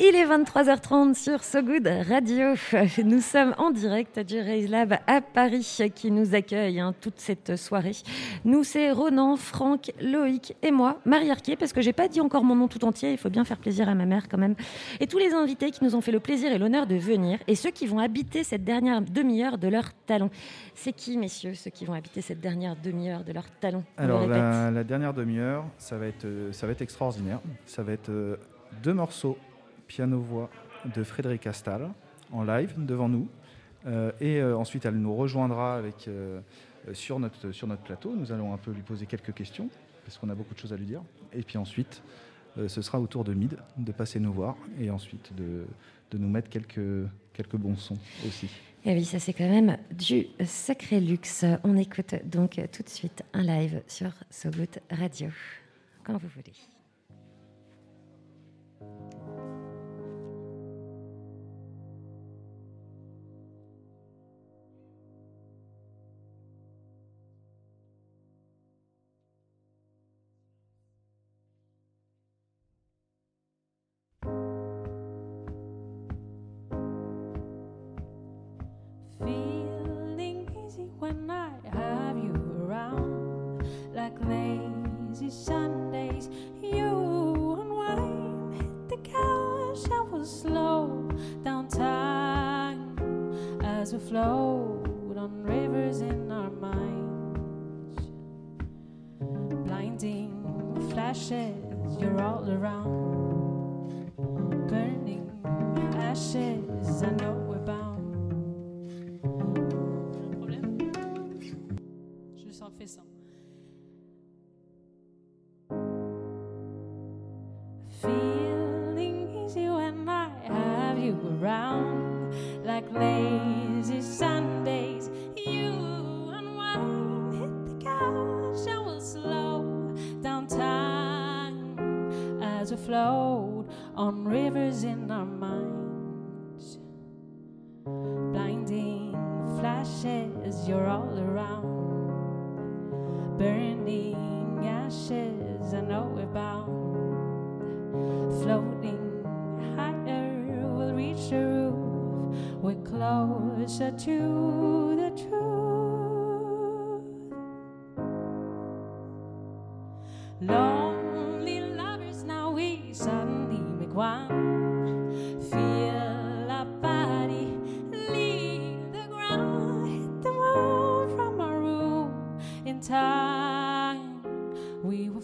Il est 23h30 sur So Good Radio. Nous sommes en direct du Raise Lab à Paris qui nous accueille hein, toute cette soirée. Nous, c'est Ronan, Franck, Loïc et moi, Marie Arquier, parce que j'ai pas dit encore mon nom tout entier. Il faut bien faire plaisir à ma mère quand même. Et tous les invités qui nous ont fait le plaisir et l'honneur de venir et ceux qui vont habiter cette dernière demi-heure de leur talent. C'est qui, messieurs, ceux qui vont habiter cette dernière demi-heure de leur talent On le Alors la dernière demi-heure, ça va être euh, ça va être extraordinaire. Ça va être euh, deux morceaux piano-voix de Frédéric Astal en live devant nous. Euh, et euh, ensuite, elle nous rejoindra avec, euh, sur, notre, sur notre plateau. Nous allons un peu lui poser quelques questions, parce qu'on a beaucoup de choses à lui dire. Et puis ensuite, ce sera au tour de Mid de passer nous voir et ensuite de, de nous mettre quelques, quelques bons sons aussi. Et oui, ça c'est quand même du sacré luxe. On écoute donc tout de suite un live sur So Radio, quand vous voulez. When I have you around, like lazy Sundays. You unwind, hit the couch, I will slow down time as we float on rivers in our minds. Blinding flashes, you're all around,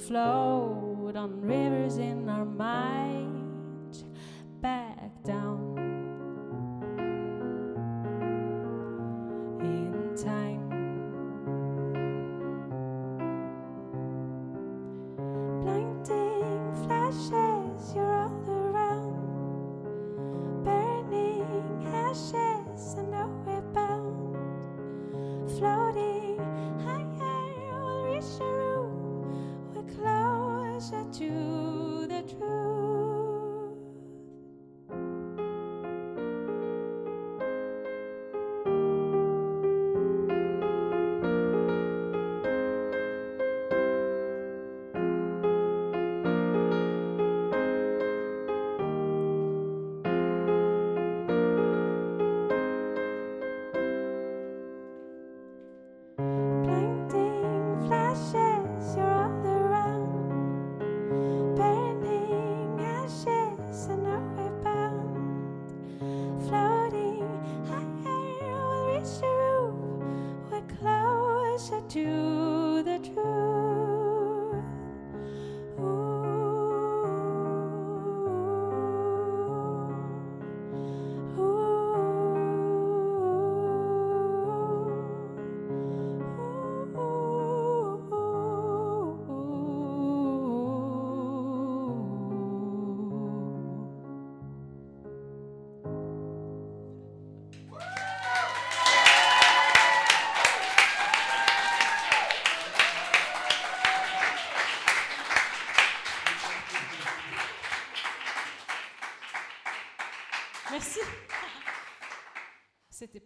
float on rivers in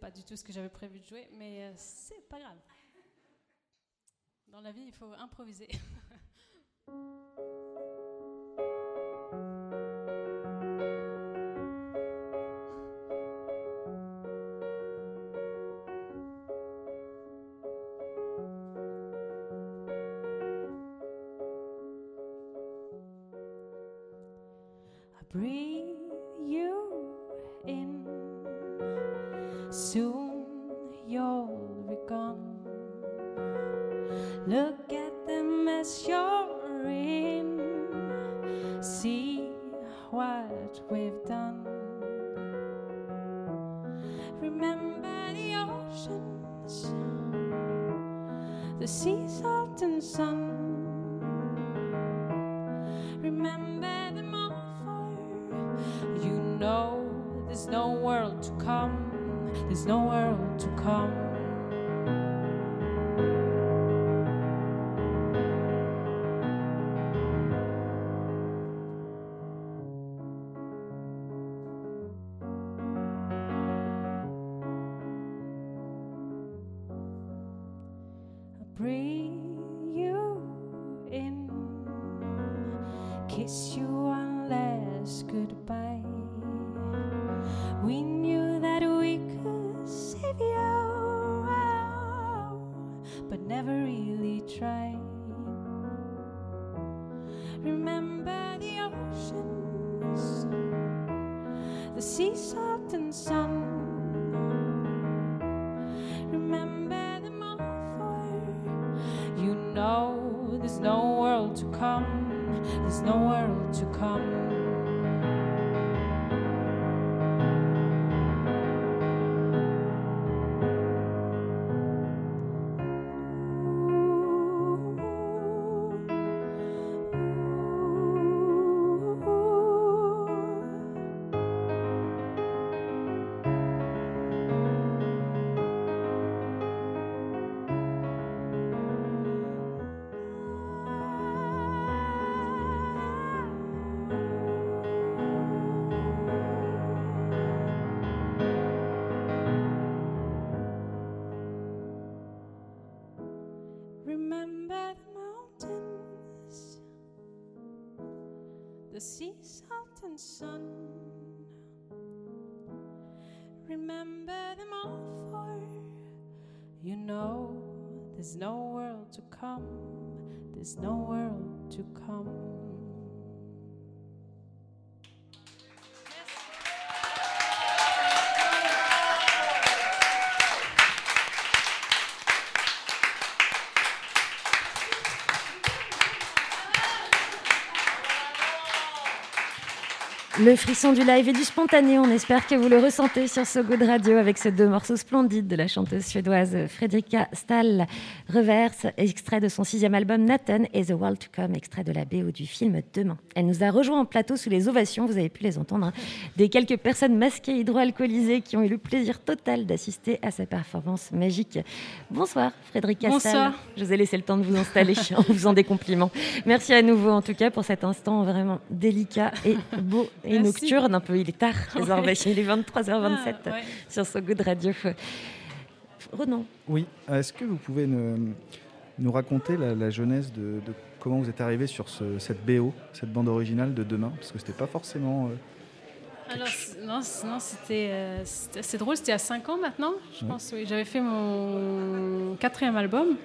pas du tout ce que j'avais prévu de jouer, mais euh, c'est pas grave. Dans la vie, il faut improviser. There's no world to come. Sea, salt, and sun. Remember them all for you know there's no world to come, there's no world to come. Le frisson du live et du spontané, on espère que vous le ressentez sur So Good Radio avec ces deux morceaux splendides de la chanteuse suédoise Fredrika Stahl, Reverse, extrait de son sixième album Nathan et The World to Come, extrait de la BO du film Demain. Elle nous a rejoint en plateau sous les ovations, vous avez pu les entendre, hein, des quelques personnes masquées hydroalcoolisées qui ont eu le plaisir total d'assister à sa performance magique. Bonsoir Frédéric Bonsoir. Stahl. Je vous ai laissé le temps de vous installer en vous faisant des compliments. Merci à nouveau en tout cas pour cet instant vraiment délicat et beau et Merci. nocturne. Un peu, il est tard désormais. Il est 23h27 Ah, ouais. sur So Good Radio. Renan, Oui, est-ce que vous pouvez nous, nous raconter la, la genèse de, de comment vous êtes arrivé sur ce- cette BO, cette bande originale de demain? Parce que c'était pas forcément. euh, Alors, non, non, c'était euh, assez drôle. C'était il y a 5 ans maintenant, je pense. Oui. J'avais fait mon quatrième album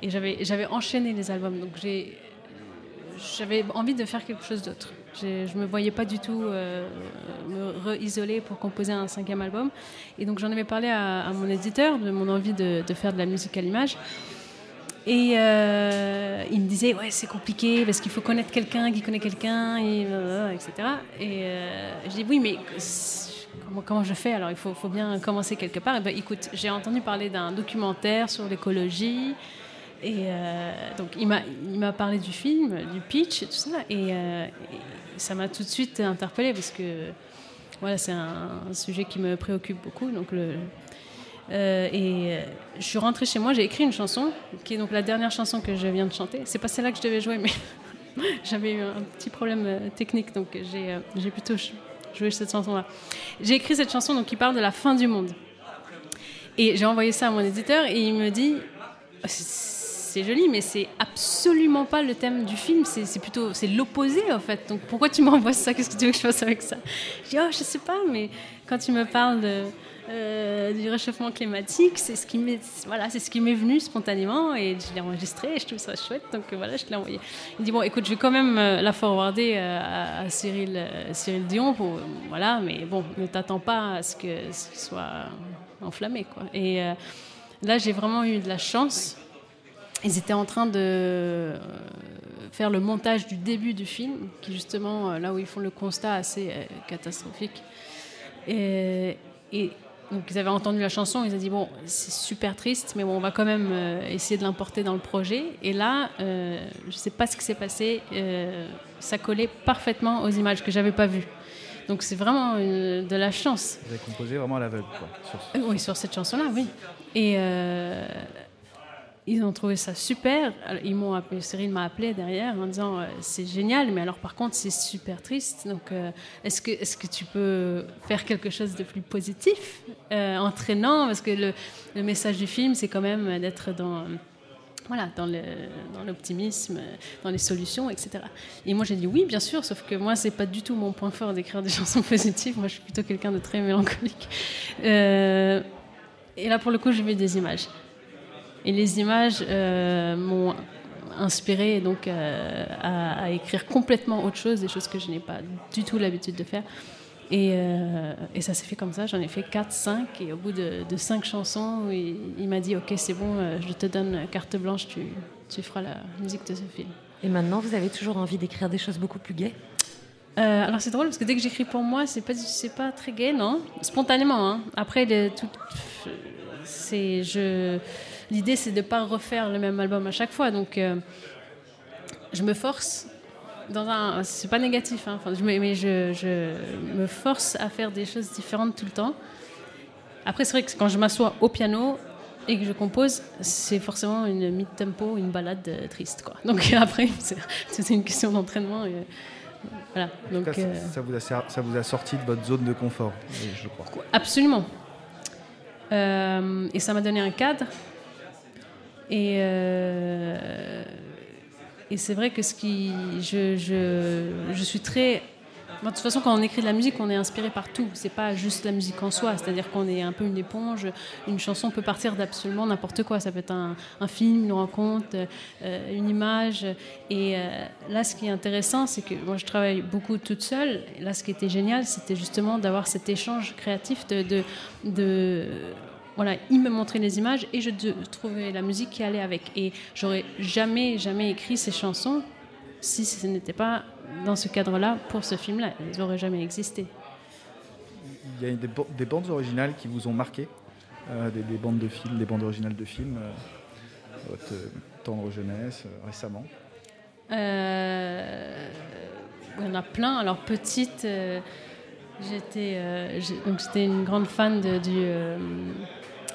et j'avais j'avais enchaîné les albums. Donc, j'ai j'avais envie de faire quelque chose d'autre. Je me voyais pas du tout euh, me re-isoler pour composer un cinquième album. Et donc, j'en avais parlé à, mon éditeur de mon envie de, faire de la musique à l'image. Et euh, il me disait, ouais, c'est compliqué parce qu'il faut connaître quelqu'un qui connaît quelqu'un, et, euh, etc. Et euh, je dis, oui, mais comment, je fais? Alors, il faut, bien commencer quelque part. Et ben, écoute, j'ai entendu parler d'un documentaire sur l'écologie. Et euh, donc, il m'a parlé du film, du pitch tout ça. Euh, et ça m'a tout de suite interpellée parce que voilà, c'est un, sujet qui me préoccupe beaucoup. Donc, le, euh, et euh, je suis rentrée chez moi, j'ai écrit une chanson, qui est donc la dernière chanson que je viens de chanter. C'est pas celle-là que je devais jouer, mais j'avais eu un petit problème euh, technique, donc j'ai plutôt joué cette chanson-là. J'ai écrit cette chanson donc, qui parle de la fin du monde. Et j'ai envoyé ça à mon éditeur et il me dit c'est- joli, mais c'est absolument pas le thème du film. C'est plutôt c'est l'opposé en fait. Donc pourquoi tu m'envoies ça? Qu'est-ce que tu veux que je fasse avec ça? Je dis oh je sais pas, mais quand tu me parles euh, du réchauffement climatique, c'est ce qui m'est voilà, c'est ce qui m'est venu spontanément et je l'ai enregistré et je trouve ça chouette. Donc euh, voilà, je l'ai envoyé. Il dit bon écoute, je vais quand même euh, la forwarder à, Cyril Dion voilà, mais bon, ne t'attends pas à ce que ce soit enflammé quoi. Et là, j'ai vraiment eu de la chance. Ils étaient en train de euh, faire le montage du début du film, qui justement, euh, là où ils font le constat assez euh, catastrophique. Et, et donc ils avaient entendu la chanson, ils ont dit bon, c'est super triste, mais bon, on va quand même essayer de l'importer dans le projet. Et là, euh, je ne sais pas ce qui s'est passé, euh, ça collait parfaitement aux images que j'avais pas vues. Donc c'est vraiment de la chance. Vous avez composé vraiment à l'aveugle, quoi. sur Oui, sur cette chanson-là, oui. Et euh, ils ont trouvé ça super. Ils m'ont Cyril m'a appelé derrière en disant euh, c'est génial, mais alors par contre c'est super triste. Donc euh, est-ce que est-ce que tu peux faire quelque chose de plus positif, euh, entraînant, parce que le, message du film c'est quand même d'être dans voilà, dans le- dans l'optimisme, dans les solutions, etc. Et moi j'ai dit oui, bien sûr, sauf que moi c'est pas du tout mon point fort d'écrire des chansons positives. Moi je suis plutôt quelqu'un de très mélancolique. Et là pour le coup j'ai vu des images. Et les images euh, m'ont inspiré donc euh, à, à écrire complètement autre chose, des choses que je n'ai pas du tout l'habitude de faire. Et, euh, et ça s'est fait comme ça, j'en ai fait 4, 5, et au bout de, de 5 chansons, il, il m'a dit Ok, c'est bon, je te donne carte blanche, tu, tu feras la musique de ce film. Et maintenant, vous avez toujours envie d'écrire des choses beaucoup plus gaies? Euh, alors c'est drôle parce que dès que j'écris pour moi, c'est pas c'est pas très gay, non? Spontanément. Hein. Après, le- tout, c'est je l'idée c'est de pas refaire le même album à chaque fois, donc euh, je me force. Dans un, c'est pas négatif, hein. Mais je, je me force à faire des choses différentes tout le temps. Après, c'est vrai que quand je m'assois au piano et que je compose, c'est forcément une mid-tempo, une balade euh, triste, quoi. Donc après, c'est une question d'entraînement. et, voilà. Donc, cas, euh, ça, vous a, ça vous a sorti de votre zone de confort, je crois. Absolument. Euh, et ça m'a donné un cadre. Et, euh, et c'est vrai que ce qui. Je, je, je suis très. De toute façon, quand on écrit de la musique, on est inspiré par tout. C'est pas juste la musique en soi. C'est-à-dire qu'on est un peu une éponge. Une chanson peut partir d'absolument n'importe quoi. Ça peut être un, film, une rencontre, euh, une image. Et euh, là, ce qui est intéressant, c'est que moi, je travaille beaucoup toute seule. Là, ce qui était génial, c'était justement d'avoir cet échange créatif de, de- voilà, il me montrait les images et je trouvais la musique qui allait avec. Et j'aurais jamais, jamais écrit ces chansons si ce n'était pas dans ce cadre-là pour ce film-là. Elles n'auraient jamais existé. Il y a des, des bandes originales qui vous ont marqué, euh, des, des bandes de films, des bandes originales de films, euh, votre euh, tendre jeunesse, euh, récemment? Il y en a plein. Alors petite, j'étais j'ai- donc j'étais une grande fan de, du.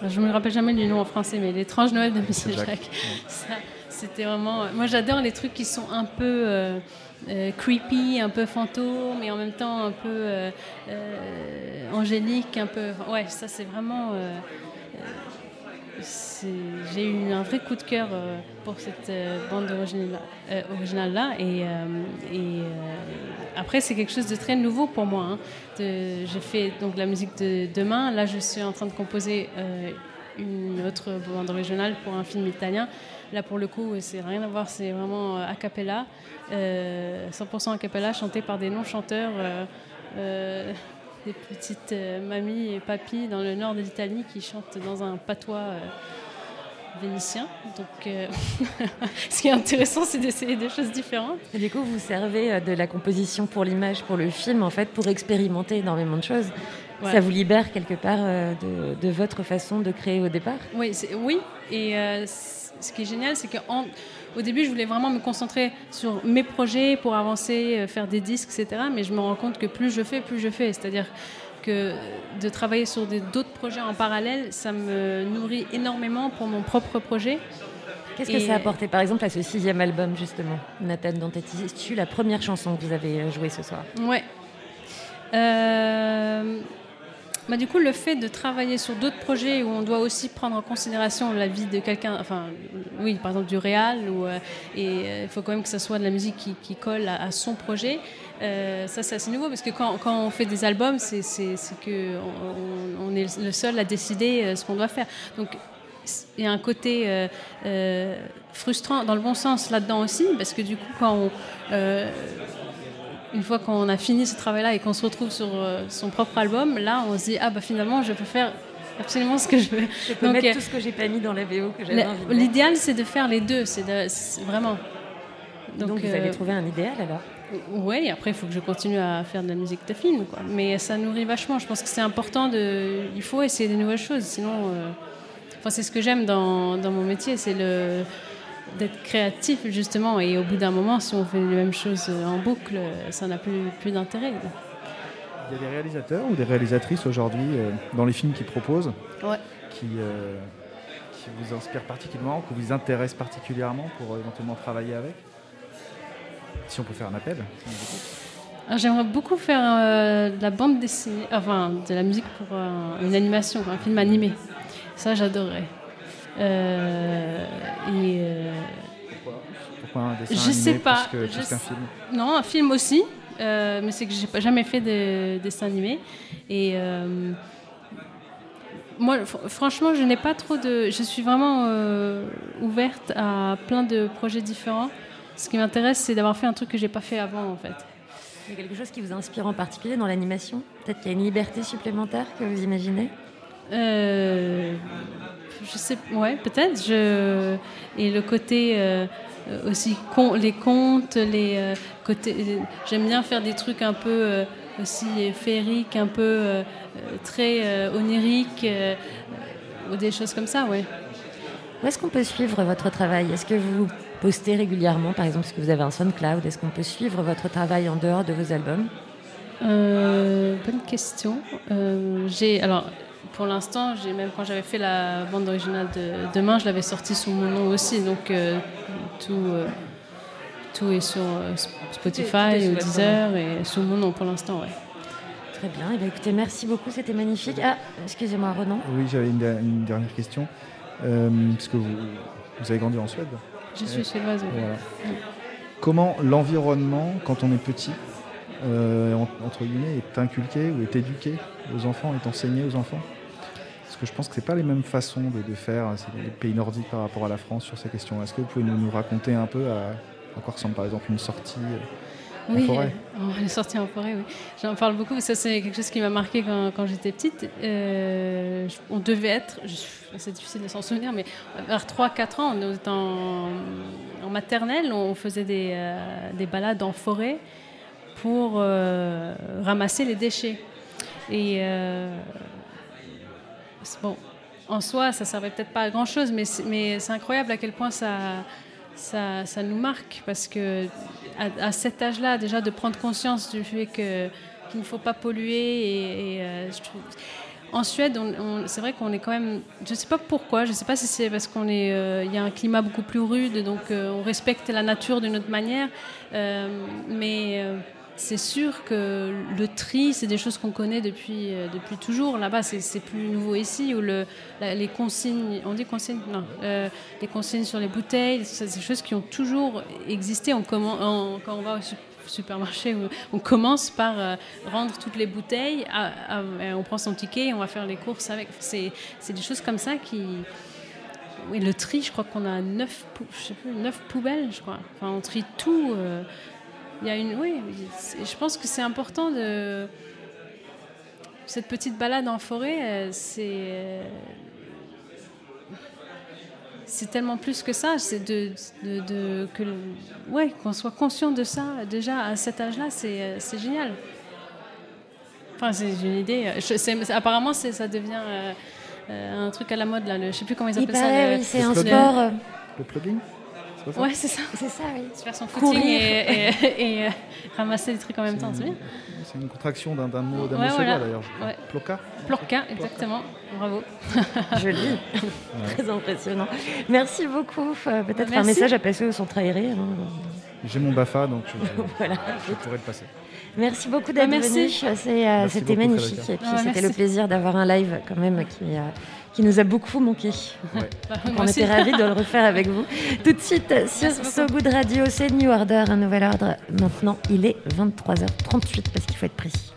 Euh, je me rappelle jamais du nom en français, mais l'étrange Noël de Monsieur Jacques. Jacques. Ça, c'était vraiment. Moi, j'adore les trucs qui sont un peu euh, euh, creepy, un peu fantôme, et en même temps un peu euh, euh, angélique, un peu. Ouais, ça c'est vraiment. J'ai eu un vrai coup de cœur euh, pour cette euh, bande originale, euh, originale là et, après c'est quelque chose de très nouveau pour moi hein. J'ai fait donc la musique de demain là je suis en train de composer une autre bande originale pour un film italien là pour le coup c'est rien à voir c'est vraiment a cappella euh, 100% a cappella chanté par des non chanteurs des petites euh, mamies et papis dans le nord de l'Italie qui chantent dans un patois euh, vénitien. Donc, euh, ce qui est intéressant, c'est d'essayer des choses différentes. Et du coup, vous servez de la composition pour l'image, pour le film, en fait, pour expérimenter énormément de choses. Ouais. Ça vous libère quelque part de, de votre façon de créer au départ? Oui, oui. Et euh, ce qui est génial, c'est qu'au début, je voulais vraiment me concentrer sur mes projets pour avancer, euh, faire des disques, etc. Mais je me rends compte que plus je fais, plus je fais. C'est-à-dire que de travailler sur d'autres projets en parallèle, ça me nourrit énormément pour mon propre projet. Qu'est-ce que ça a apporté, par exemple, à ce sixième album, justement Nathan Dantetti, la première chanson que vous avez euh, jouée ce soir? Ouais. Euh, Bah, du coup, le fait de travailler sur d'autres projets où on doit aussi prendre en considération la vie de quelqu'un, enfin, oui, par exemple du réal, euh, et euh, il faut quand même que ça soit de la musique qui, colle à, son projet. Euh, ça, c'est assez nouveau parce que quand, on fait des albums, c'est que on, est le seul à décider ce qu'on doit faire. Donc, il y a un côté frustrant dans le bon sens là-dedans aussi, parce que du coup, quand on, une fois qu'on a fini ce travail-là et qu'on se retrouve sur euh, son propre album, là, on se dit ah bah finalement, je peux faire absolument ce que je veux. Je peux Donc, mettre euh, tout ce que j'ai pas mis dans la VO que j'avais envie. L'idéal, c'est de faire les deux, c'est vraiment. Donc, vous euh, avez trouvé un idéal alors? Oui, après, il faut que je continue à faire de la musique de film. Quoi. Mais ça nourrit vachement. Je pense que c'est important de. Il faut essayer des nouvelles choses. Sinon. euh, Enfin, c'est ce que j'aime dans, dans mon métier, c'est le d'être créatif, justement. Et au bout d'un moment, si on fait les mêmes choses en boucle, ça n'a plus, plus d'intérêt. Il y a des réalisateurs ou des réalisatrices aujourd'hui euh, dans les films qu'ils proposent Ouais. qui, euh, qui vous inspirent particulièrement, qui vous intéressent particulièrement pour euh, éventuellement travailler avec? Si on peut faire un appel. J'aimerais beaucoup faire euh, de la bande dessinée, enfin de la musique pour euh, une animation, un film animé. Ça, j'adorerais. Euh, et. euh, Pourquoi Pourquoi un dessin Je animé sais pas, plus que- je plus qu'un sais- film Non, un film aussi, euh, mais c'est que j'ai pas jamais fait de dessin animé. Et euh, moi, fr- franchement, je n'ai pas trop de. Je suis vraiment euh, ouverte à plein de projets différents. Ce qui m'intéresse, c'est d'avoir fait un truc que j'ai pas fait avant, en fait. Il y a quelque chose qui vous inspire en particulier dans l'animation? Peut-être qu'il y a une liberté supplémentaire que vous imaginez? Euh, je sais, ouais, peut-être. Je et le côté euh, aussi con, les contes, les euh, côtés. J'aime bien faire des trucs un peu aussi féeriques, un peu très oniriques, ou des choses comme ça, ouais. Où est-ce qu'on peut suivre votre travail? Est-ce que vous postez régulièrement, par exemple, est-ce que vous avez un SoundCloud? Est-ce qu'on peut suivre votre travail en dehors de vos albums? Bonne question. J'ai alors pour l'instant, j'ai même quand j'avais fait la bande originale de Demain, je l'avais sortie sous mon nom aussi, donc euh, tout euh, tout est sur euh, Sp- Spotify ou Deezer et sous mon nom pour l'instant, ouais. Très bien. Eh bien, écoutez, merci beaucoup, c'était magnifique. Ah, excusez-moi, Renan. Oui, j'avais une, der- une dernière question. Euh, parce que vous, vous avez grandi en Suède. Je suis suédoise. oui. Voilà. Comment l'environnement, quand on est petit, euh, en- entre guillemets, est inculqué ou est éduqué aux enfants, est enseigné aux enfants? Parce que je pense que c'est pas les mêmes façons de, de faire, c'est les pays nordiques par rapport à la France sur ces questions. Est-ce que vous pouvez nous, nous raconter un peu à, à quoi ressemble par exemple une sortie euh, Oui, forêt. euh, on est sorti en forêt, oui. J'en parle beaucoup, ça c'est quelque chose qui m'a marqué quand, quand j'étais petite. Euh, on devait être, c'est difficile de s'en souvenir, mais vers 3-4 ans, on était en, en maternelle, on faisait des, euh, des balades en forêt pour euh, ramasser les déchets. Et bon, en soi, ça servait peut-être pas à grand chose, mais c'est, incroyable à quel point ça, nous marque parce que à, cet âge-là, déjà de prendre conscience du fait qu'il ne faut pas polluer et, euh. En Suède, c'est vrai qu'on est quand même. Je ne sais pas pourquoi. Je ne sais pas si c'est parce qu'on est. euh, Il y a un climat beaucoup plus rude, donc euh, on respecte la nature d'une autre manière. Mais c'est sûr que le tri, c'est des choses qu'on connaît depuis, euh, depuis toujours. Là-bas, c'est plus nouveau ici, où les consignes, on dit consignes? Non, euh, les consignes sur les bouteilles, c'est des choses qui ont toujours existé. On quand on va au su- supermarché, on- commence par euh, rendre toutes les bouteilles, on prend son ticket et on va faire les courses avec. C'est des choses comme ça qui... Oui, le tri, je crois qu'on a neuf, pou- je sais plus, neuf poubelles, je crois. Enfin, on trie tout. Il y a une, oui, je pense que c'est important de cette petite balade en forêt. euh, C'est euh, c'est tellement plus que ça. C'est de, de, de- que le- ouais qu'on soit conscient de ça déjà à cet âge-là. C'est euh, c'est génial. Enfin, c'est une idée. Je- c'est- apparemment, c'est- ça devient euh, un truc à la mode là. Le, je sais plus comment ils Il appellent ça. paraît, le- oui, c'est le un sport. Le plugging pas ça Ouais, c'est ça. C'est ça, oui. Se faire son footing et, et- et, euh, ramasser des trucs en même temps, c'est bien. C'est une contraction d'un mot, d'un Ouais, mot voilà. d'ailleurs. Ouais. Ploka Plorca, exactement. Bravo. Joli. Très impressionnant. Merci beaucoup. Euh, Peut-être un message à passer au centre aéré. hein. J'ai mon BAFA, donc je, Voilà. je pourrais le passer. Merci beaucoup d'être Bah, merci. venu. Euh, Merci C'était magnifique. Et puis, Ah, c'était le plaisir d'avoir un live quand même qui, euh, qui nous a beaucoup manqué. Ouais. Bah, On était ravis de le refaire avec vous. Tout de suite sur. So Good Radio, c'est New Order, un nouvel ordre. Maintenant, il est 23h38 parce qu'il faut être précis.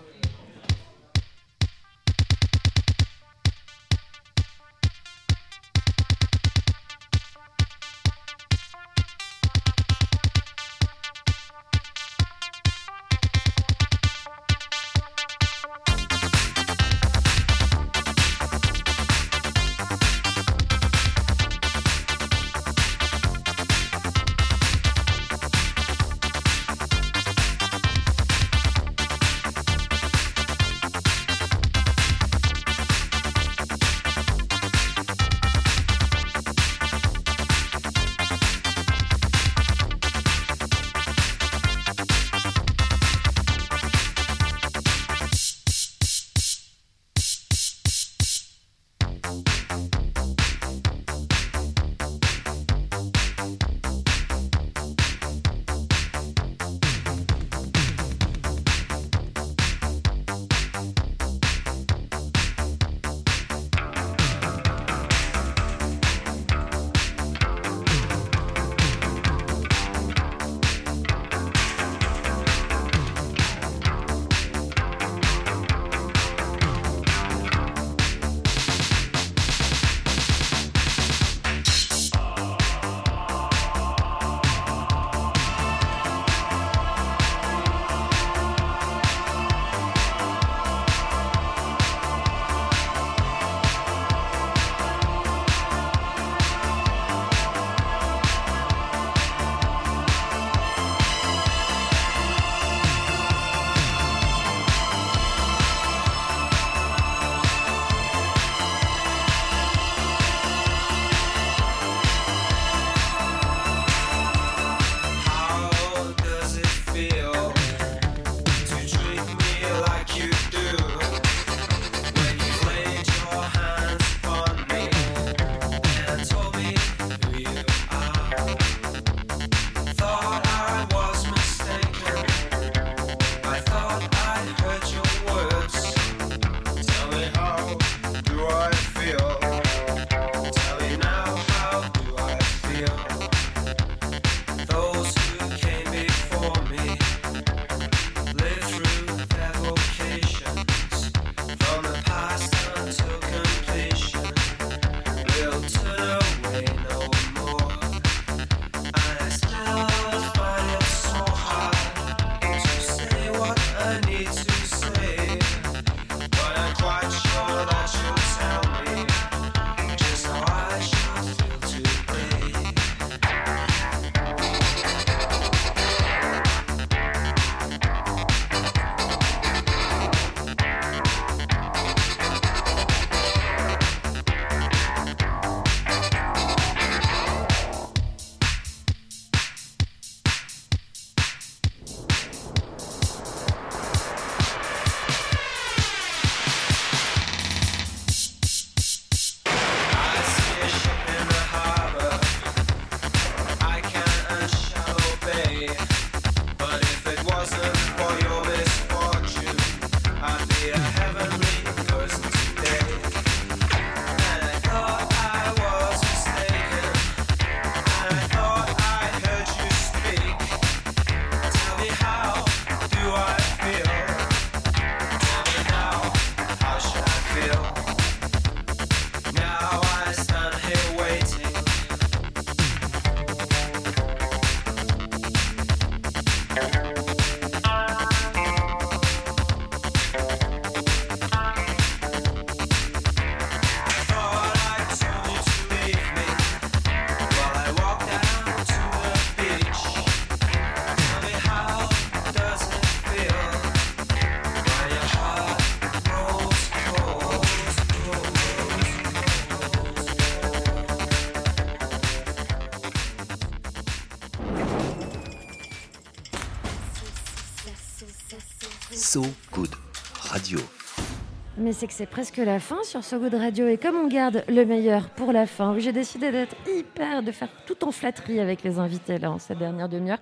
Mais c'est que c'est presque la fin sur ce goût de radio. Et comme on garde le meilleur pour la fin, j'ai décidé d'être hyper, de faire tout en flatterie avec les invités là en cette dernière demi-heure.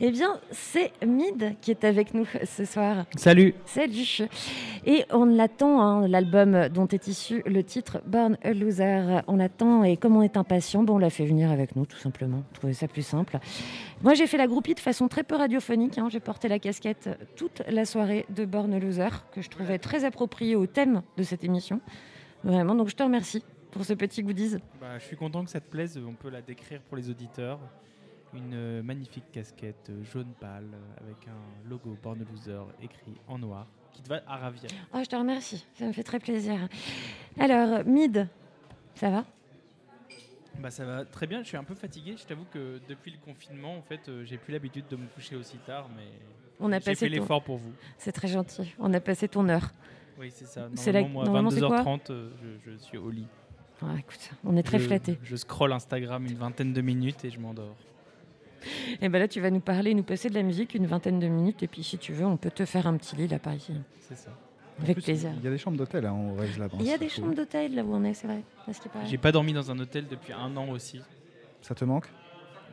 Eh bien, c'est Mid qui est avec nous ce soir. Salut Salut Et on l'attend, hein, l'album dont est issu le titre Born a Loser. On l'attend et comme on est impatient, bon, on l'a fait venir avec nous tout simplement. On trouvait ça plus simple. Moi, j'ai fait la groupie de façon très peu radiophonique. hein. J'ai porté la casquette toute la soirée de Born a Loser, que je trouvais très appropriée au thème de cette émission. Vraiment, donc je te remercie pour ce petit goodies. Bah, Je suis content que ça te plaise, on peut la décrire pour les auditeurs. Une magnifique casquette euh, jaune pâle euh, avec un logo Born a Loser écrit en noir qui te va à ravir. Oh, je te remercie, ça me fait très plaisir. Alors, Mid, ça va? Bah, ça va très bien, je suis un peu fatigué. Je t'avoue que depuis le confinement, en fait, euh, j'ai plus l'habitude de me coucher aussi tard, mais On a j'ai passé fait ton- l'effort pour vous. C'est très gentil. On a passé ton heure. Oui, c'est ça. C'est la- Normalement, normalement, moi, c'est quoi? 22h30, euh, je, je suis au lit. Ah, écoute, on est très je, flattés. Je scrolle Instagram une vingtaine de minutes et je m'endors. Et ben là, tu vas nous parler, nous passer de la musique une vingtaine de minutes. Et puis, si tu veux, on peut te faire un petit lit là par ici. C'est ça. En Avec plus, plaisir. Il y a des chambres d'hôtel hein, Lab. hein, Il y a des cool. chambres d'hôtel là où on est, c'est vrai. J'ai pas dormi dans un hôtel depuis un an aussi. Ça te manque?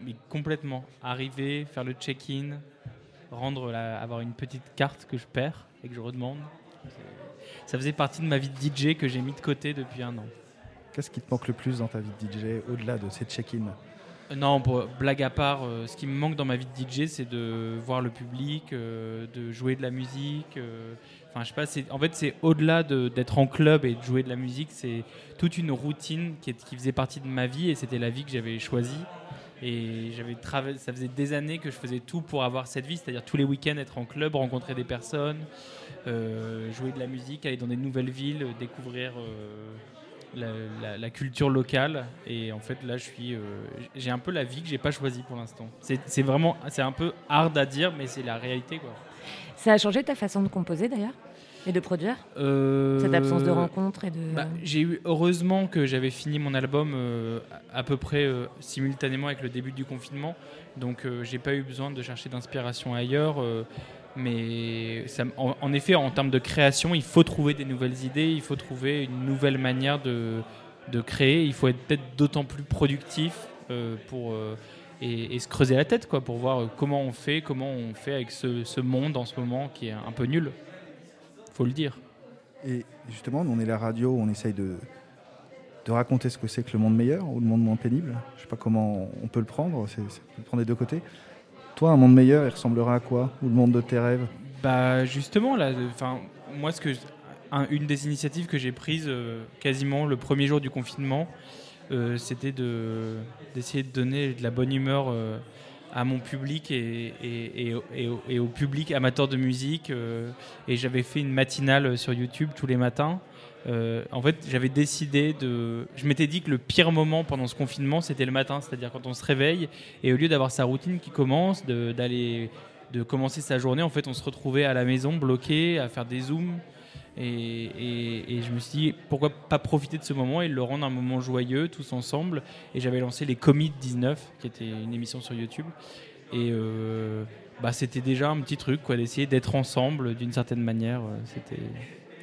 Mais complètement. Arriver, faire le check-in, rendre la- avoir une petite carte que je perds et que je redemande. Ça faisait partie de ma vie de DJ que j'ai mis de côté depuis un an. Qu'est-ce qui te manque le plus dans ta vie de DJ au-delà de ces check-in Euh, Non, blague à part, euh, ce qui me manque dans ma vie de DJ, c'est de voir le public, euh, de jouer de la musique. euh, Enfin, je sais pas, en fait, c'est au-delà de- d'être en club et de jouer de la musique, c'est toute une routine qui, faisait partie de ma vie et c'était la vie que j'avais choisie. Et j'avais trava- ça faisait des années que je faisais tout pour avoir cette vie, c'est-à-dire tous les week-ends être en club, rencontrer des personnes, jouer de la musique, aller dans des nouvelles villes, découvrir la, la- la culture locale. Et en fait, là, je suis, euh, j'ai un peu la vie que j'ai pas choisie pour l'instant. C'est c'est vraiment, c'est un peu hard à dire, mais c'est la réalité, quoi. Ça a changé ta façon de composer d'ailleurs et de produire? Euh, Cette absence de rencontres et de. bah, j'ai eu heureusement que j'avais fini mon album euh, à peu près simultanément avec le début du confinement, donc j'ai pas eu besoin de chercher d'inspiration ailleurs. Mais en, effet, en termes de création, il faut trouver des nouvelles idées, il faut trouver une nouvelle manière de, de créer. Il faut être peut-être d'autant plus productif euh, pour euh, et, se creuser la tête quoi, pour voir euh, comment on fait, comment on fait avec ce, monde en ce moment qui est un peu nul. Faut le dire. Et justement, on est la radio, on essaye de, de raconter ce que c'est que le monde meilleur ou le monde moins pénible. Je sais pas comment on peut le prendre, c'est- on peut le prendre des deux côtés. Un monde meilleur, il ressemblerait à quoi? Ou le monde de tes rêves? Bah justement là, enfin moi ce que un- une des initiatives que j'ai prises euh, quasiment le premier jour du confinement, euh, c'était de d'essayer de donner de la bonne humeur euh, à mon public et, et, au- et au, public amateur de musique. et j'avais fait une matinale sur YouTube tous les matins. Euh, en fait, j'avais décidé de. Je m'étais dit que le pire moment pendant ce confinement, c'était le matin, c'est-à-dire quand on se réveille et au lieu d'avoir sa routine qui commence, d'aller de commencer sa journée, en fait, on se retrouvait à la maison bloqué, à faire des zooms. Et, et- je me suis dit, pourquoi pas profiter de ce moment et le rendre un moment joyeux, tous ensemble. Et j'avais lancé les Comics 19, qui était une émission sur YouTube. Et euh, bah, c'était déjà un petit truc, quoi, d'essayer d'être ensemble d'une certaine manière. euh, C'était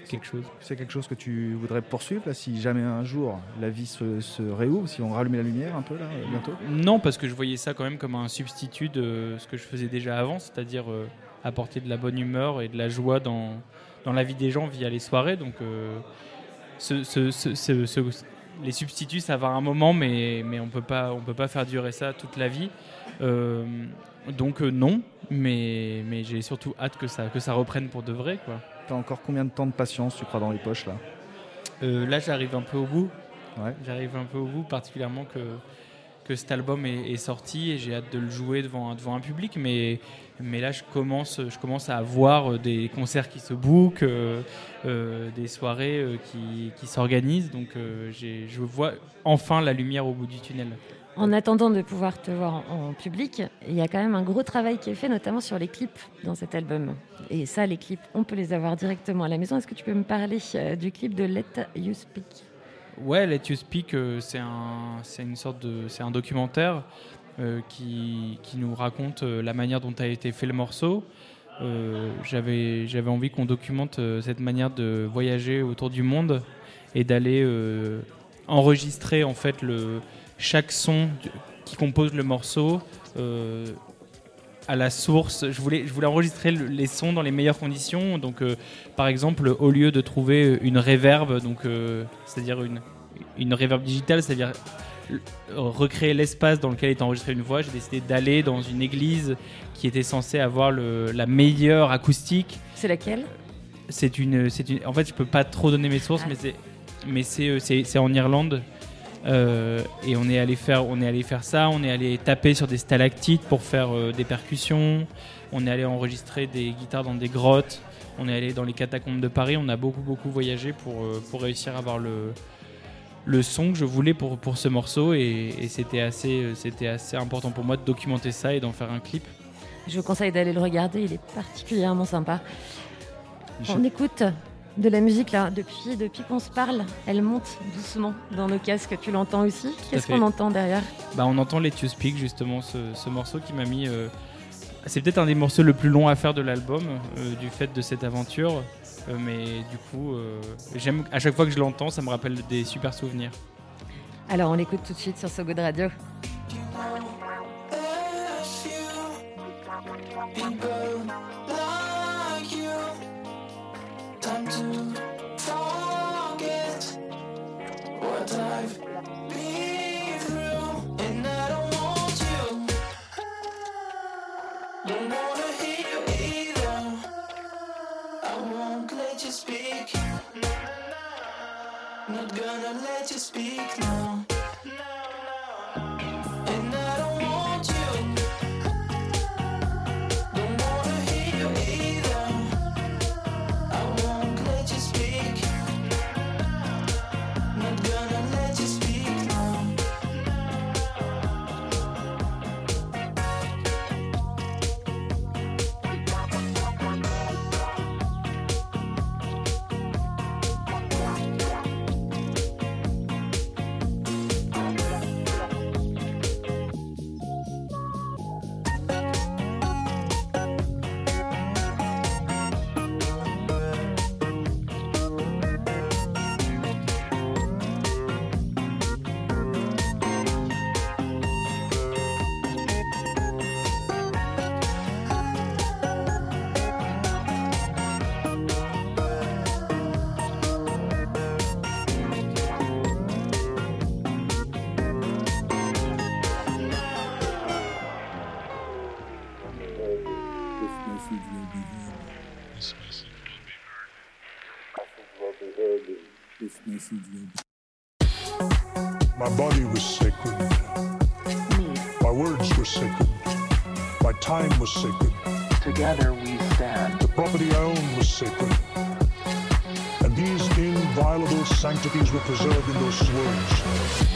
quelque chose. C'est quelque chose que tu voudrais poursuivre là, si jamais un jour la vie se, se réouvre, si on rallumait la lumière un peu là, bientôt? Non, parce que je voyais ça quand même comme un substitut de ce que je faisais déjà avant, c'est-à-dire euh, apporter de la bonne humeur et de la joie dans, dans la vie des gens via les soirées. Donc, euh, ce- ce- ce- ce- ce- les substituts, ça va un moment, mais, mais on peut pas, on peut pas faire durer ça toute la vie. Euh, donc non, mais, mais j'ai surtout hâte que ça, que ça reprenne pour de vrai. Quoi. T'as encore combien de temps de patience, tu crois, dans les poches là? Euh, là, j'arrive un peu au bout. Ouais. J'arrive un peu au bout, particulièrement que, que cet album est, est sorti et j'ai hâte de le jouer devant, devant un public. Mais, mais là, je commence, je commence à voir euh, des concerts qui se bookent, euh, euh, des soirées qui, qui s'organisent. Donc, je vois enfin la lumière au bout du tunnel. En attendant de pouvoir te voir en, public, il y a quand même un gros travail qui est fait, notamment sur les clips dans cet album. Et ça, les clips, on peut les avoir directement à la maison. Est-ce que tu peux me parler euh, du clip de Let You Speak? Ouais, Let You Speak, euh, c'est un, une sorte de, c'est un documentaire euh, qui, qui nous raconte la manière dont a été fait le morceau. j'avais j'avais envie qu'on documente cette manière de voyager autour du monde et d'aller enregistrer en fait le chaque son qui compose le morceau euh, à la source. Je voulais je voulais enregistrer le- les sons dans les meilleures conditions. Donc euh, par exemple au lieu de trouver une reverb donc euh, c'est-à-dire une une reverb digitale, c'est-à-dire recréer l'espace dans lequel est enregistrée une voix, j'ai décidé d'aller dans une église qui était censée avoir le, la meilleure acoustique. C'est laquelle? C'est une, c'est une. En fait, je peux pas trop donner mes sources, Ah. mais c'est, mais c'est, euh, c'est, c'est en Irlande. Euh, et on est allé faire, on est allé faire ça. On est allé taper sur des stalactites pour faire euh, des percussions. On est allé enregistrer des guitares dans des grottes. On est allé dans les catacombes de Paris. On a beaucoup beaucoup voyagé pour euh, pour réussir à avoir le le son que je voulais pour, pour ce morceau et, et c'était assez c'était assez important pour moi de documenter ça et d'en faire un clip. Je vous conseille d'aller le regarder, il est particulièrement sympa. Je- On écoute de la musique là, depuis, depuis qu'on se parle, elle monte doucement dans nos casques, tu l'entends aussi? Qu'est-ce qu'on entend derrière? Bah, on entend Let You Speak, justement, ce, ce morceau qui m'a mis. euh, c'est peut-être un des morceaux le plus long à faire de l'album, euh, du fait de cette aventure. Euh, mais du coup, euh, j'aime à chaque fois que je l'entends, ça me rappelle des super souvenirs. Alors on l'écoute tout de suite sur So Good Radio. speak. Not gonna let you speak now. Sanctities were preserved in those words.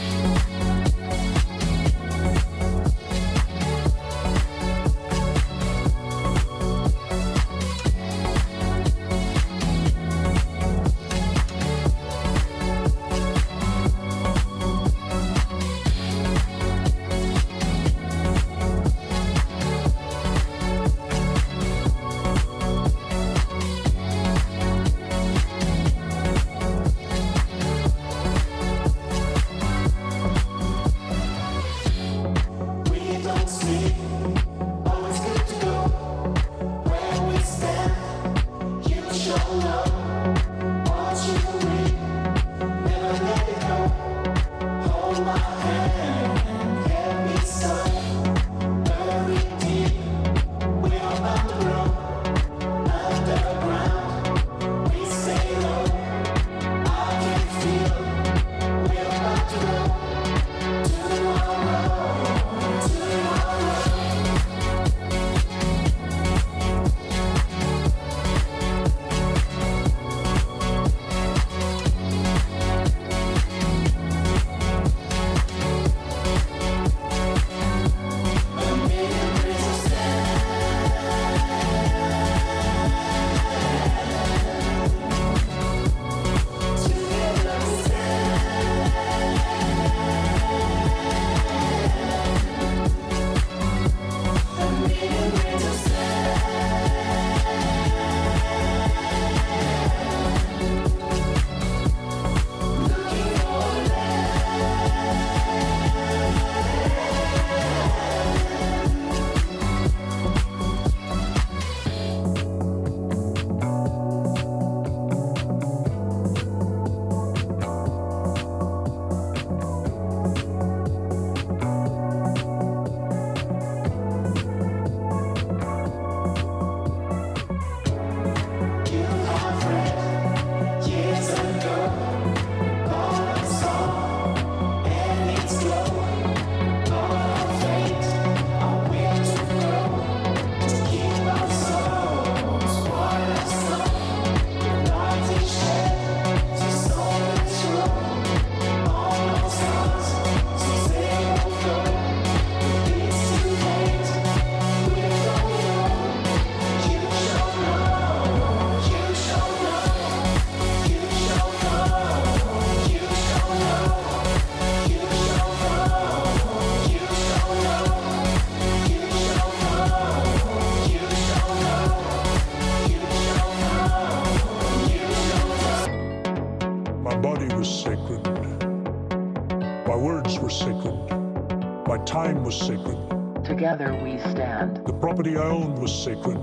Property I owned was sacred.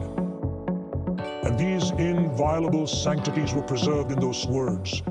And these inviolable sanctities were preserved in those words.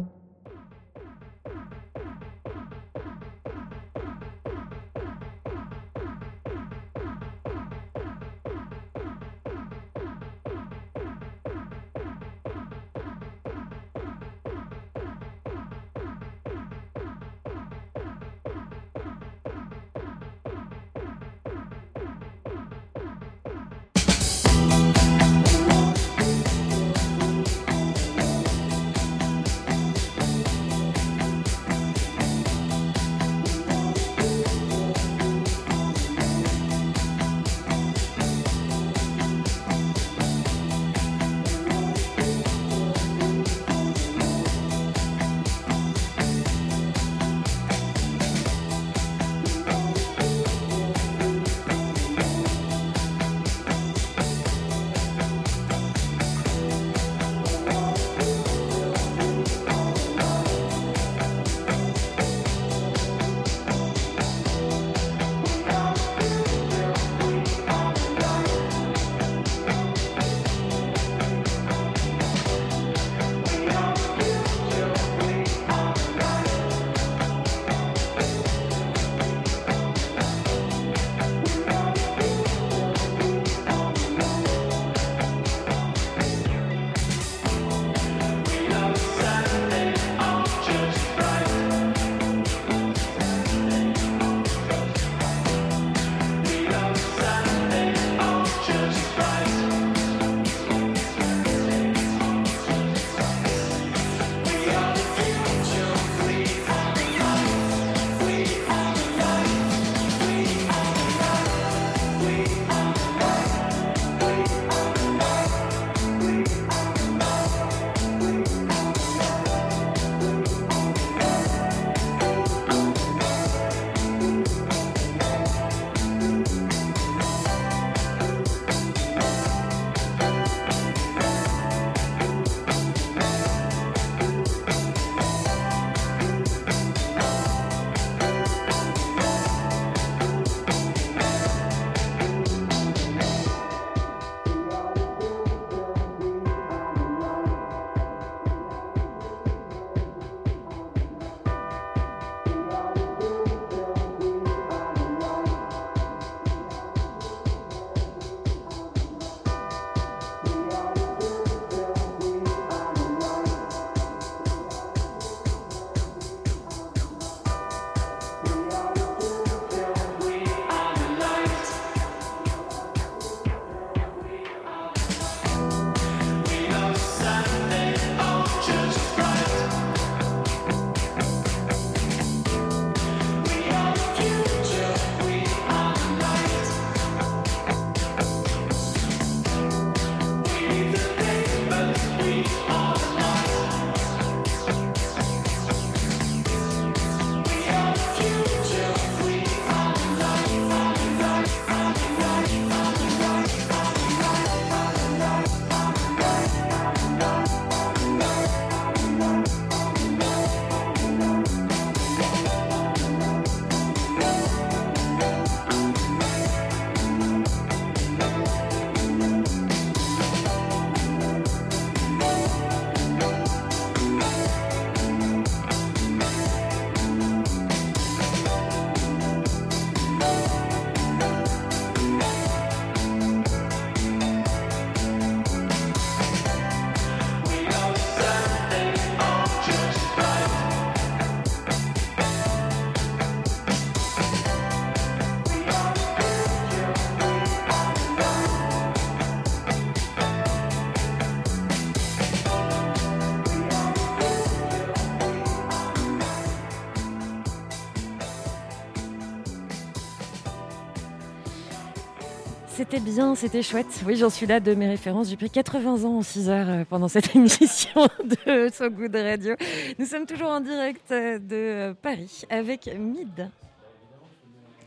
C'était bien, c'était chouette. Oui, j'en suis là de mes références. J'ai pris 80 ans en 6 heures euh, pendant cette émission de So Good Radio. Nous sommes toujours en direct euh, de euh, Paris avec Mid.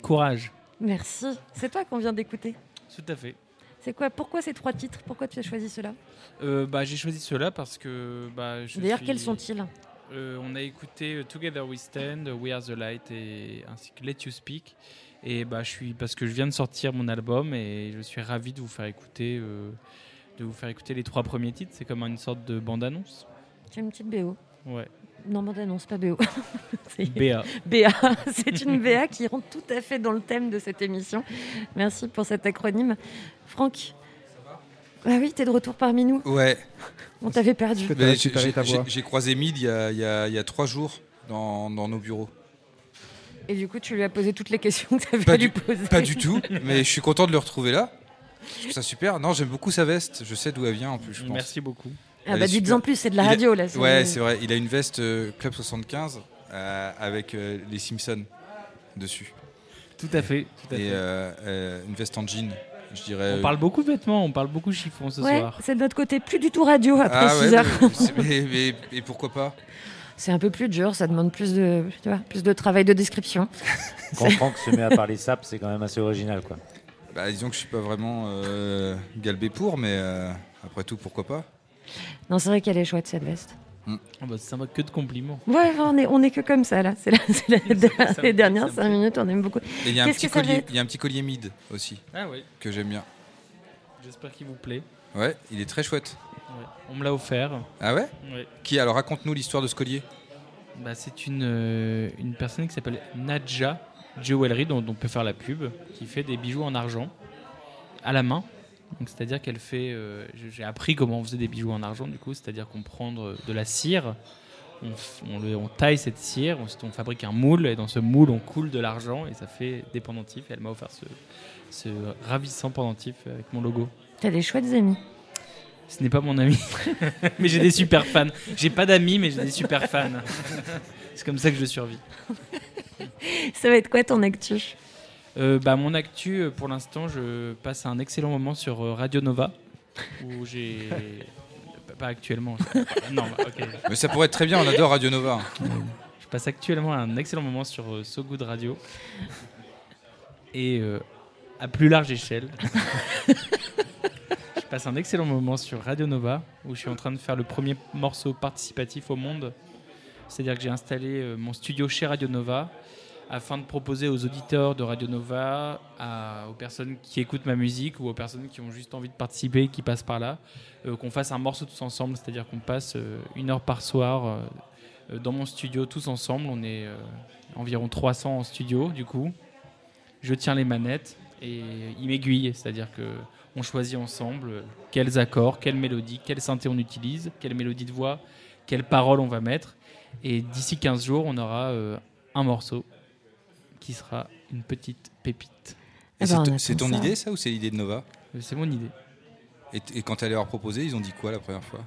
Courage. Merci. C'est toi qu'on vient d'écouter. Tout à fait. C'est quoi Pourquoi ces trois titres? Pourquoi tu as choisi cela? Euh, bah, j'ai choisi cela parce que. Bah, D'ailleurs, suis- quels sont-ils? Euh, On a écouté Together We Stand, We Are the Light et ainsi que Let You Speak. Et bah, je suis parce que je viens de sortir mon album et je suis ravi de vous faire écouter, euh, de vous faire écouter les trois premiers titres. C'est comme une sorte de bande-annonce. Tu as une petite BO. Ouais. Non, c'est pas BO. C'est- BA. BA, c'est une BA qui rentre tout à fait dans le thème de cette émission. Merci pour cet acronyme. Franck Ah oui, t'es de retour parmi nous. Ouais, On t'avait perdu. J'ai croisé Mid il y a, il y a- il y a trois jours dans, dans nos bureaux. Et du coup, tu lui as posé toutes les questions que tu avais Pas à lui du- poser. Pas du tout, mais je suis content de le retrouver là. Je trouve ça super. Non, j'aime beaucoup sa veste. Je sais d'où elle vient en plus, je pense. Merci beaucoup. Ah bah dites-en super. plus, c'est de la a- radio là. Ouais, c'est vrai. Il a une veste euh, Club 75 euh, avec euh, les Simpsons dessus. Tout à fait. tout à Et fait. euh, euh, une veste en jean, je dirais. on parle beaucoup vêtements, on parle beaucoup chiffon ce Ouais, soir. c'est de notre côté plus du tout radio après Ah 6 ouais, heures. mais, c'est- mais- mais- et pourquoi pas? C'est un peu plus dur, ça demande plus de, tu vois, plus de travail de description. Quand Franck se met à parler sap, c'est quand même assez original. Quoi. bah, Disons que je suis pas vraiment euh, galbé pour, mais euh, après tout, pourquoi pas? Non, c'est vrai qu'elle est chouette cette veste. Ah bah, c'est sympa que de compliments. Ouais, on est, on est que comme ça là. C'est les dernières ça me 5 plaît. minutes, on aime beaucoup. Et il y, a un petit que ça va collier- être il y a un petit collier mid aussi Ah que j'aime bien. J'espère qu'il vous plaît. Ouais, il est très chouette. Ouais. On me l'a offert. Ah ouais Ouais. Qui Alors raconte-nous l'histoire de ce collier. Bah, c'est une, euh, une personne qui s'appelle Nadja Jewelry, dont, dont on peut faire la pub, qui fait des bijoux en argent à la main. Donc, c'est-à-dire qu'elle fait. euh, j'ai- appris comment on faisait des bijoux en argent, du coup, c'est-à-dire qu'on prend de, la cire, on, on le- on taille cette cire, ensuite on fabrique un moule, et dans ce moule, on coule de l'argent, et ça fait des pendentifs. Et elle m'a offert ce, ce ravissant pendentif avec mon logo. T'as des chouettes amis. Ce n'est pas mon ami, mais j'ai des super fans. J'ai pas d'amis, mais j'ai des super fans. C'est comme ça que je survis. Ça va être quoi ton actu? Euh, bah, mon actu, euh, pour l'instant, je passe un excellent moment sur euh, Radio Nova, où j'ai... Pas- actuellement. non, bah, ok. Mais ça pourrait être très bien, on adore Radio Nova. Je passe actuellement un excellent moment sur euh, So Good Radio. Et euh, à plus large échelle, je passe un excellent moment sur Radio Nova, où je suis en train de faire le premier morceau participatif au monde. C'est-à-dire que j'ai installé euh, mon studio chez Radio Nova afin de proposer aux auditeurs de Radio Nova, aux personnes qui écoutent ma musique ou aux personnes qui ont juste envie de participer, qui passent par là, euh, qu'on fasse un morceau tous ensemble. C'est-à-dire qu'on passe euh, une heure par soir dans mon studio tous ensemble. On est environ 300 en studio du coup. Je tiens les manettes et il m'aiguille, c'est-à-dire que on choisit ensemble quels accords, quelle mélodie, quelle synthé on utilise, quelle mélodie de voix, quelles paroles on va mettre. Et d'ici 15 jours, on aura euh, un morceau qui sera une petite pépite. Eh Et ben, c'est on ton- ça. idée ça ou c'est l'idée de Nova? Euh, C'est mon idée. et, et quand elle leur proposé, ils ont dit quoi la première fois?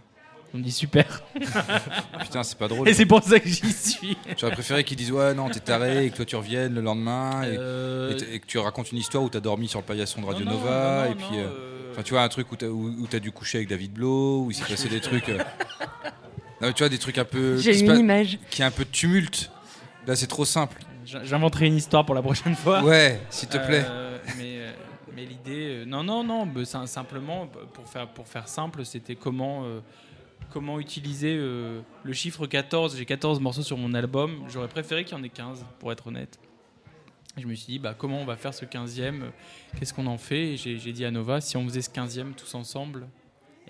On me dit super. Putain, c'est pas drôle. Et c'est pour ça que j'y suis. J'aurais préféré qu'ils disent ouais non t'es taré et que toi tu reviennes le lendemain et, Euh, et t- et que tu racontes une histoire où t'as dormi sur le paillasson de Radio non, Nova non, et puis non, euh, euh, enfin tu vois un truc où t'as où, où t'as dû coucher avec David Blo où il s'est passé des trucs euh, non, mais tu vois des trucs un peu J'ai une image. qui est un peu de tumulte là c'est trop simple J'in- J'inventerai une histoire pour la prochaine fois. ouais s'il te plaît Euh, mais euh, mais l'idée, euh, non, non, non, bah, sim- simplement pour faire, pour faire simple, c'était comment, euh, comment utiliser euh, le chiffre 14. J'ai 14 morceaux sur mon album. J'aurais préféré qu'il y en ait 15, pour être honnête. Et je me suis dit, bah, comment on va faire ce 15e euh, Qu'est-ce qu'on en fait? J'ai j'ai dit à Nova, si on faisait ce 15e tous ensemble.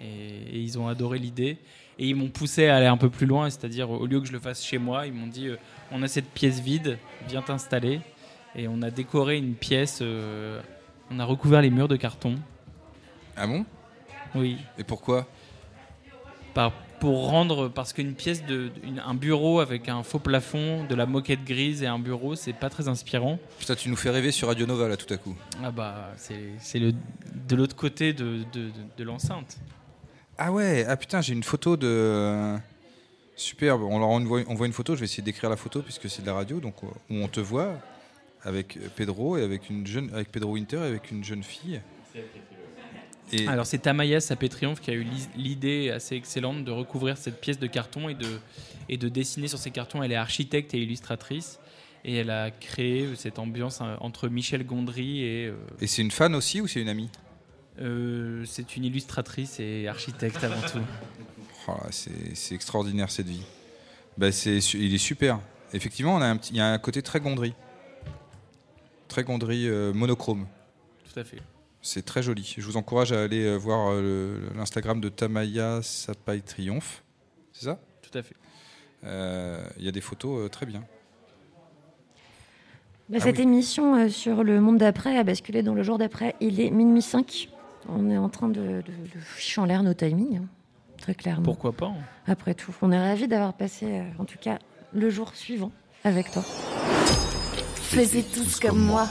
Et, et ils ont adoré l'idée. Et ils m'ont poussé à aller un peu plus loin, c'est-à-dire au lieu que je le fasse chez moi, ils m'ont dit, euh, on a cette pièce vide, viens t'installer. Et on a décoré une pièce, euh, on a recouvert les murs de carton. ah bon? Oui. et pourquoi? Par, pour rendre, parce qu'une pièce, de, une- un bureau avec un faux plafond, de la moquette grise et un bureau, c'est pas très inspirant. putain tu nous fais rêver sur Radio Nova là tout à coup Ah bah, c'est c'est le, de l'autre côté de, de, de- de l'enceinte. ah ouais ah putain j'ai une photo de superbe on leur envoie on voit une photo je vais essayer d'écrire la photo puisque c'est de la radio donc où on te voit avec Pedro et avec une jeune avec Pedro Winter et avec une jeune fille et Alors c'est Tamaya Sapé-Triomphe qui a eu l'i- l'idée assez excellente de recouvrir cette pièce de carton et de, et de dessiner sur ces cartons. Elle est architecte et illustratrice. Et elle a créé cette ambiance euh, entre Michel Gondry et... euh, Et c'est une fan aussi ou c'est une amie? Euh, c'est une illustratrice et architecte avant tout. Oh c'est c'est extraordinaire cette vie. Bah, il est super. Effectivement, on a un petit, il y a un côté très gondry. très euh, monochrome. Tout à fait. C'est très joli. Je vous encourage à aller euh, voir euh, l'Instagram de Tamaya Sapai Triomphe. C'est ça? Tout à fait. Euh, Il y a des photos euh, très bien. Bah, Ah cette oui. émission euh, sur le monde d'après a basculé dans le jour d'après. Il est minuit 5. On est en train de, de, de ficher en l'air nos timings, hein, très clairement. Pourquoi pas hein. Après tout, on est ravis d'avoir passé, euh, en tout cas, le jour suivant avec toi. Faisiez tous comme moi.